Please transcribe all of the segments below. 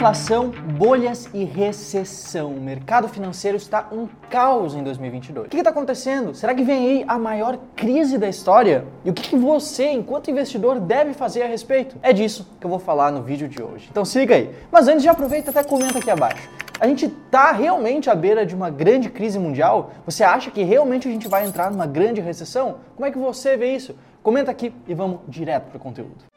Inflação, bolhas e recessão. O mercado financeiro está um caos em 2022. O que está acontecendo? Será que vem aí a maior crise da história? E o que, que você, enquanto investidor, deve fazer a respeito? É disso que eu vou falar no vídeo de hoje. Então siga aí. Mas antes, já aproveita e até comenta aqui abaixo. A gente está realmente à beira de uma grande crise mundial? Você acha que realmente a gente vai entrar numa grande recessão? Como é que você vê isso? Comenta aqui e vamos direto para o conteúdo.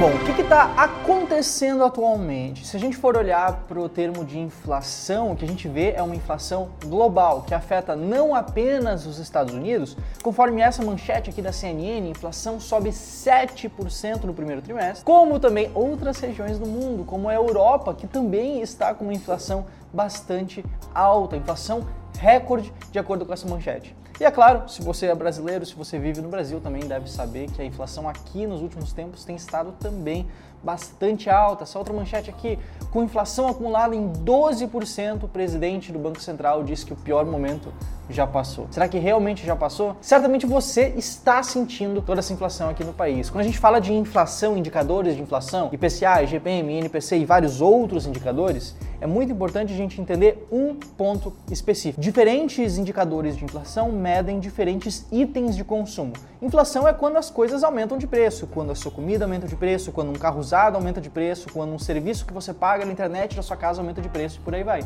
Bom, o que está acontecendo atualmente? Se a gente for olhar para o termo de inflação, o que a gente vê é uma inflação global que afeta não apenas os Estados Unidos. Conforme essa manchete aqui da CNN, inflação sobe 7% no primeiro trimestre, como também outras regiões do mundo, como a Europa, que também está com uma inflação bastante alta, inflação recorde de acordo com essa manchete. E é claro, se você é brasileiro, se você vive no Brasil, também deve saber que a inflação aqui nos últimos tempos tem estado também bastante alta. Essa outra manchete aqui, com inflação acumulada em 12%, o presidente do Banco Central disse que o pior momento já passou. Será que realmente já passou? Certamente você está sentindo toda essa inflação aqui no país. Quando a gente fala de inflação, indicadores de inflação, IPCA, IGPM, INPC e vários outros indicadores, é muito importante a gente entender um ponto específico. Diferentes indicadores de inflação medem diferentes itens de consumo. Inflação é quando as coisas aumentam de preço, quando a sua comida aumenta de preço, quando um carro usado aumenta de preço, quando um serviço que você paga na internet da sua casa aumenta de preço e por aí vai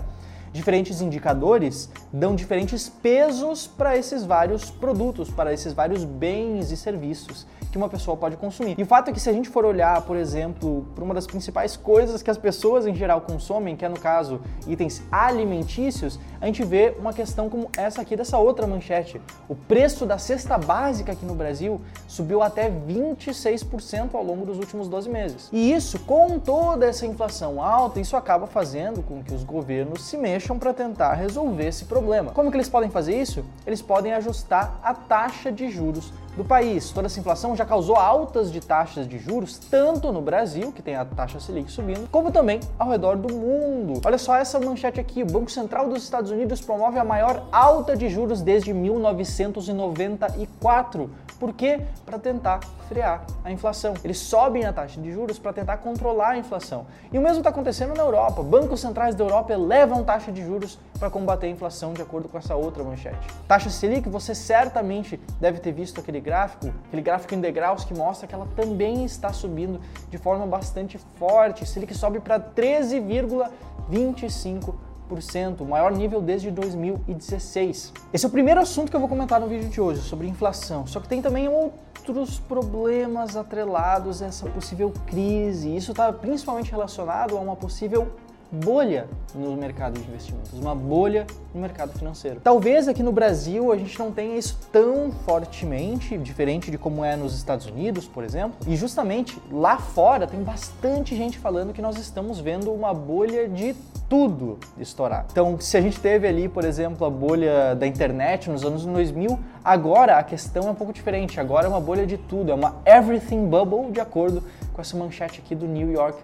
diferentes indicadores dão diferentes pesos para esses vários produtos, para esses vários bens e serviços que uma pessoa pode consumir. E o fato é que se a gente for olhar, por exemplo, para uma das principais coisas que as pessoas em geral consomem, que é no caso itens alimentícios, a gente vê uma questão como essa aqui dessa outra manchete. O preço da cesta básica aqui no Brasil subiu até 26% ao longo dos últimos 12 meses. E isso, com toda essa inflação alta, isso acaba fazendo com que os governos se mexam para tentar resolver esse problema. Como que eles podem fazer isso? Eles podem ajustar a taxa de juros do país. Toda essa inflação já causou altas de taxas de juros, tanto no Brasil, que tem a taxa Selic subindo, como também ao redor do mundo. Olha só essa manchete aqui: o Banco Central dos Estados Unidos promove a maior alta de juros desde 1994. Por quê? Para tentar frear a inflação. Eles sobem a taxa de juros para tentar controlar a inflação. E o mesmo está acontecendo na Europa. Bancos centrais da Europa elevam taxa de juros para combater a inflação, de acordo com essa outra manchete. Taxa Selic, você certamente deve ter visto aquele gráfico, aquele gráfico em degraus que mostra que ela também está subindo de forma bastante forte. Selic sobe para 13,25% o maior nível desde 2016. Esse é o primeiro assunto que eu vou comentar no vídeo de hoje, sobre inflação. Só que tem também outros problemas atrelados a essa possível crise. Isso está principalmente relacionado a uma possível bolha no mercado de investimentos, uma bolha no mercado financeiro. Talvez aqui no Brasil a gente não tenha isso tão fortemente, diferente de como é nos Estados Unidos, por exemplo, e justamente lá fora tem bastante gente falando que nós estamos vendo uma bolha de tudo estourar. Então, se a gente teve ali, por exemplo, a bolha da internet nos anos 2000, agora a questão é um pouco diferente. Agora é uma bolha de tudo, é uma everything bubble, de acordo com essa manchete aqui do New York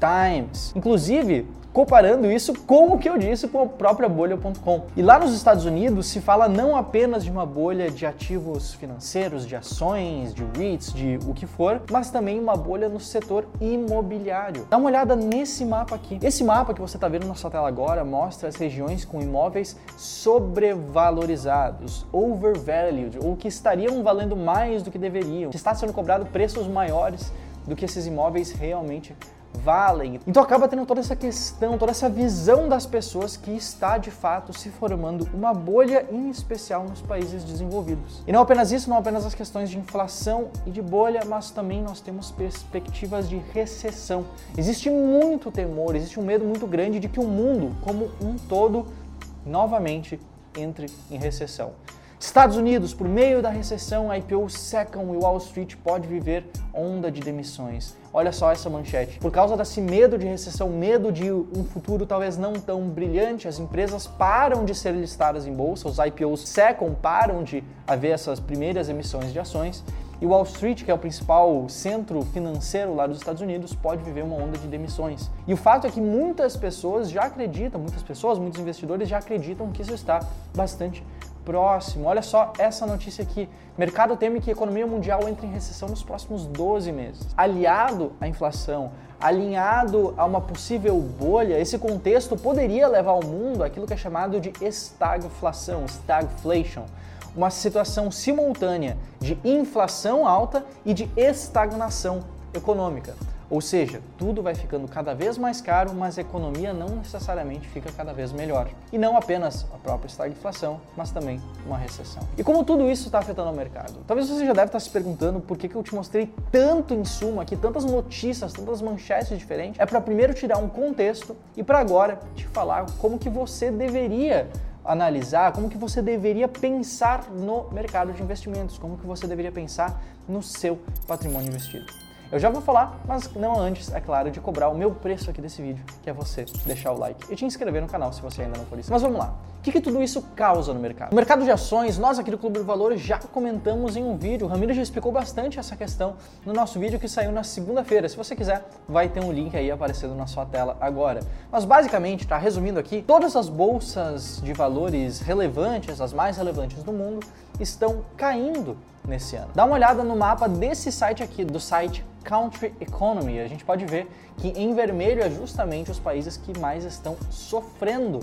Times. Inclusive, comparando isso com o que eu disse com a própria bolha.com. E lá nos Estados Unidos se fala não apenas de uma bolha de ativos financeiros, de ações, de REITs, de o que for, mas também uma bolha no setor imobiliário. Dá uma olhada nesse mapa aqui. Esse mapa que você está vendo na sua tela agora mostra as regiões com imóveis sobrevalorizados, overvalued, ou que estariam valendo mais do que deveriam, que está sendo cobrado preços maiores do que esses imóveis realmente valem. Então acaba tendo toda essa questão, toda essa visão das pessoas que está de fato se formando uma bolha, em especial nos países desenvolvidos. E não apenas isso, não apenas as questões de inflação e de bolha, mas também nós temos perspectivas de recessão. Existe muito temor, existe um medo muito grande de que o mundo, como um todo, novamente entre em recessão. Estados Unidos, por meio da recessão, a IPO secam e Wall Street pode viver onda de demissões. Olha só essa manchete. Por causa desse medo de recessão, medo de um futuro talvez não tão brilhante, as empresas param de ser listadas em bolsa, os IPOs secam, param de haver essas primeiras emissões de ações. E Wall Street, que é o principal centro financeiro lá dos Estados Unidos, pode viver uma onda de demissões. E o fato é que muitas pessoas já acreditam, muitas pessoas, muitos investidores já acreditam que isso está bastante próximo. Olha só essa notícia aqui. Mercado teme que a economia mundial entre em recessão nos próximos 12 meses. Aliado à inflação, alinhado a uma possível bolha, esse contexto poderia levar o mundo àquilo que é chamado de estagflação, stagflation, uma situação simultânea de inflação alta e de estagnação econômica. Ou seja, tudo vai ficando cada vez mais caro, mas a economia não necessariamente fica cada vez melhor. E não apenas a própria estagflação, mas também uma recessão. E como tudo isso está afetando o mercado? Talvez você já deve estar se perguntando por que, que eu te mostrei tanto insumo aqui, tantas notícias, tantas manchetes diferentes. É para primeiro tirar um contexto e para agora te falar como que você deveria analisar como que você deveria pensar no mercado de investimentos, como que você deveria pensar no seu patrimônio investido. Eu já vou falar, mas não antes, é claro, de cobrar o meu preço aqui desse vídeo, que é você deixar o like e te inscrever no canal se você ainda não for isso. Mas vamos lá. O que, que tudo isso causa no mercado? No mercado de ações, nós aqui do Clube do Valor já comentamos em um vídeo, o Ramiro já explicou bastante essa questão no nosso vídeo que saiu na segunda-feira. Se você quiser, vai ter um link aí aparecendo na sua tela agora. Mas basicamente, tá resumindo aqui, todas as bolsas de valores relevantes, as mais relevantes do mundo, estão caindo nesse ano. Dá uma olhada no mapa desse site aqui, do site Country Economy. A gente pode ver que em vermelho é justamente os países que mais estão sofrendo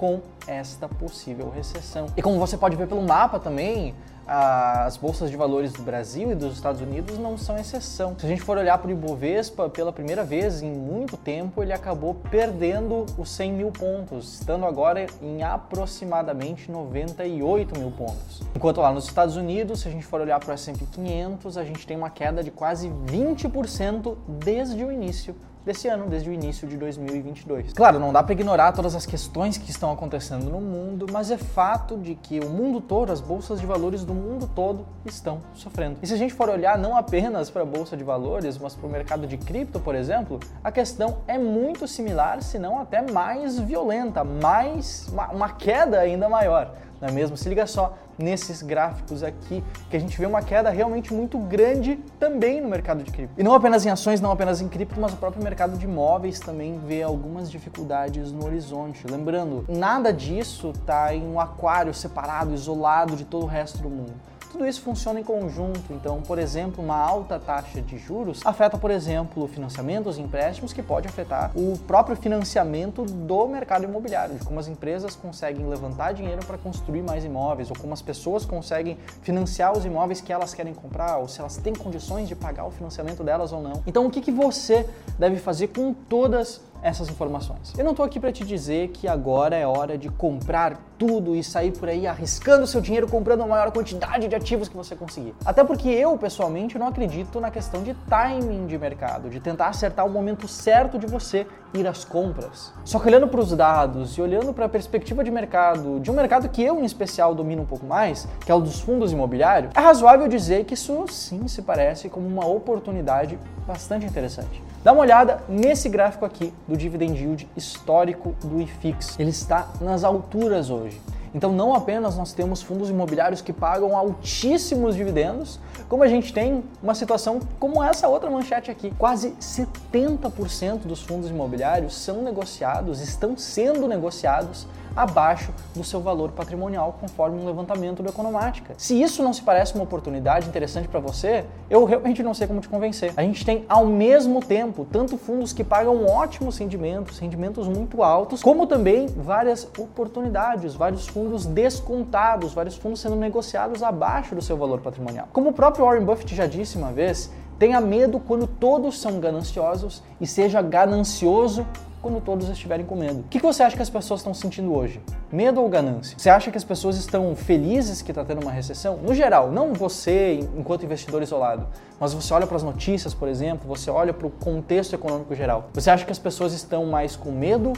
com esta possível recessão. E como você pode ver pelo mapa também, as bolsas de valores do Brasil e dos Estados Unidos não são exceção. Se a gente for olhar para o Ibovespa, pela primeira vez em muito tempo, ele acabou perdendo os 100 mil pontos, estando agora em aproximadamente 98 mil pontos. Enquanto lá nos Estados Unidos, se a gente for olhar para o S&P 500, a gente tem uma queda de quase 20% desde o início desse ano, desde o início de 2022. Claro, não dá para ignorar todas as questões que estão acontecendo no mundo, mas é fato de que o mundo todo, as bolsas de valores do mundo todo estão sofrendo. E se a gente for olhar não apenas para a bolsa de valores, mas para o mercado de cripto, por exemplo, a questão é muito similar, se não até mais violenta, mais uma, uma queda ainda maior não é mesmo? Se liga só nesses gráficos aqui, que a gente vê uma queda realmente muito grande também no mercado de cripto. E não apenas em ações, não apenas em cripto, mas o próprio mercado de imóveis também vê algumas dificuldades no horizonte. Lembrando, nada disso está em um aquário separado, isolado de todo o resto do mundo. Tudo isso funciona em conjunto, então, por exemplo, uma alta taxa de juros afeta, por exemplo, financiamentos e empréstimos, que pode afetar o próprio financiamento do mercado imobiliário, de como as empresas conseguem levantar dinheiro para construir mais imóveis, ou como as pessoas conseguem financiar os imóveis que elas querem comprar, ou se elas têm condições de pagar o financiamento delas ou não. Então, o que, que você deve fazer com todas essas informações. Eu não estou aqui para te dizer que agora é hora de comprar tudo e sair por aí arriscando seu dinheiro comprando a maior quantidade de ativos que você conseguir. Até porque eu, pessoalmente, não acredito na questão de timing de mercado, de tentar acertar o momento certo de você ir às compras. Só que olhando para os dados e olhando para a perspectiva de mercado, de um mercado que eu em especial domino um pouco mais, que é o dos fundos imobiliários, é razoável dizer que isso sim se parece como uma oportunidade bastante interessante. Dá uma olhada nesse gráfico aqui do dividend yield histórico do IFIX. Ele está nas alturas hoje. Então, não apenas nós temos fundos imobiliários que pagam altíssimos dividendos, como a gente tem uma situação como essa outra manchete aqui. Quase 70% dos fundos imobiliários são negociados, estão sendo negociados abaixo do seu valor patrimonial, conforme um levantamento do Economática. Se isso não se parece uma oportunidade interessante para você, eu realmente não sei como te convencer. A gente tem ao mesmo tempo tanto fundos que pagam ótimos rendimentos, rendimentos muito altos, como também várias oportunidades, vários fundos descontados, vários fundos sendo negociados abaixo do seu valor patrimonial. Como o próprio Warren Buffett já disse uma vez, tenha medo quando todos são gananciosos e seja ganancioso quando todos estiverem com medo. O que você acha que as pessoas estão sentindo hoje? Medo ou ganância? Você acha que as pessoas estão felizes que está tendo uma recessão? No geral, não você enquanto investidor isolado, mas você olha para as notícias, por exemplo, você olha para o contexto econômico geral. Você acha que as pessoas estão mais com medo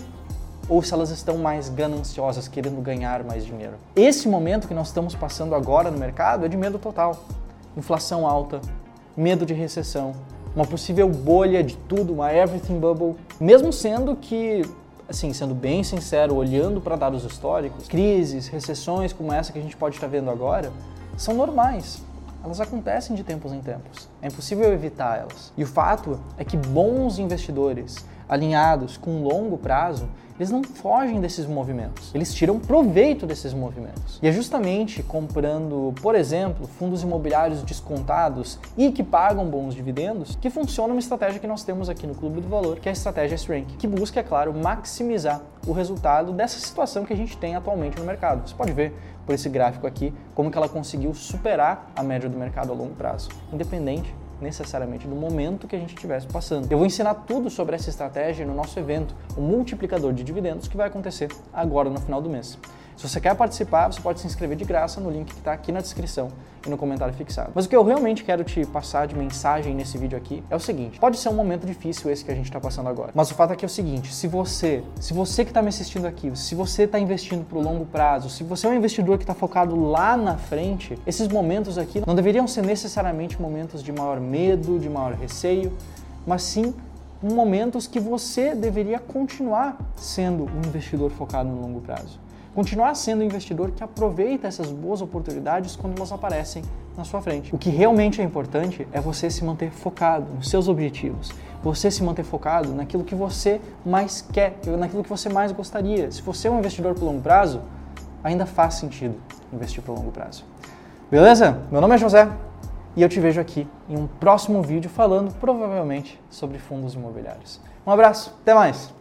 ou se elas estão mais gananciosas, querendo ganhar mais dinheiro? Esse momento que nós estamos passando agora no mercado é de medo total. Inflação alta, medo de recessão, uma possível bolha de tudo, uma everything bubble, mesmo sendo que assim, sendo bem sincero, olhando para dados históricos, crises, recessões como essa que a gente pode estar vendo agora, são normais. Elas acontecem de tempos em tempos. É impossível evitar elas. E o fato é que bons investidores, alinhados com longo prazo, eles não fogem desses movimentos, eles tiram proveito desses movimentos. E é justamente comprando, por exemplo, fundos imobiliários descontados e que pagam bons dividendos que funciona uma estratégia que nós temos aqui no Clube do Valor, que é a estratégia S-Rank, que busca, é claro, maximizar o resultado dessa situação que a gente tem atualmente no mercado. Você pode ver por esse gráfico aqui como que ela conseguiu superar a média do mercado a longo prazo, independente necessariamente do momento que a gente estivesse passando. Eu vou ensinar tudo sobre essa estratégia no nosso evento, o multiplicador de dividendos, que vai acontecer agora no final do mês. Se você quer participar, você pode se inscrever de graça no link que está aqui na descrição e no comentário fixado. Mas o que eu realmente quero te passar de mensagem nesse vídeo aqui é o seguinte: pode ser um momento difícil esse que a gente está passando agora, mas o fato é que é o seguinte: se você, se você que está me assistindo aqui, se você está investindo para o longo prazo, se você é um investidor que está focado lá na frente, esses momentos aqui não deveriam ser necessariamente momentos de maior medo, de maior receio, mas sim momentos que você deveria continuar sendo um investidor focado no longo prazo continuar sendo um investidor que aproveita essas boas oportunidades quando elas aparecem na sua frente. O que realmente é importante é você se manter focado nos seus objetivos, você se manter focado naquilo que você mais quer, naquilo que você mais gostaria. Se você é um investidor por longo prazo, ainda faz sentido investir por longo prazo. Beleza? Meu nome é José e eu te vejo aqui em um próximo vídeo falando provavelmente sobre fundos imobiliários. Um abraço, até mais!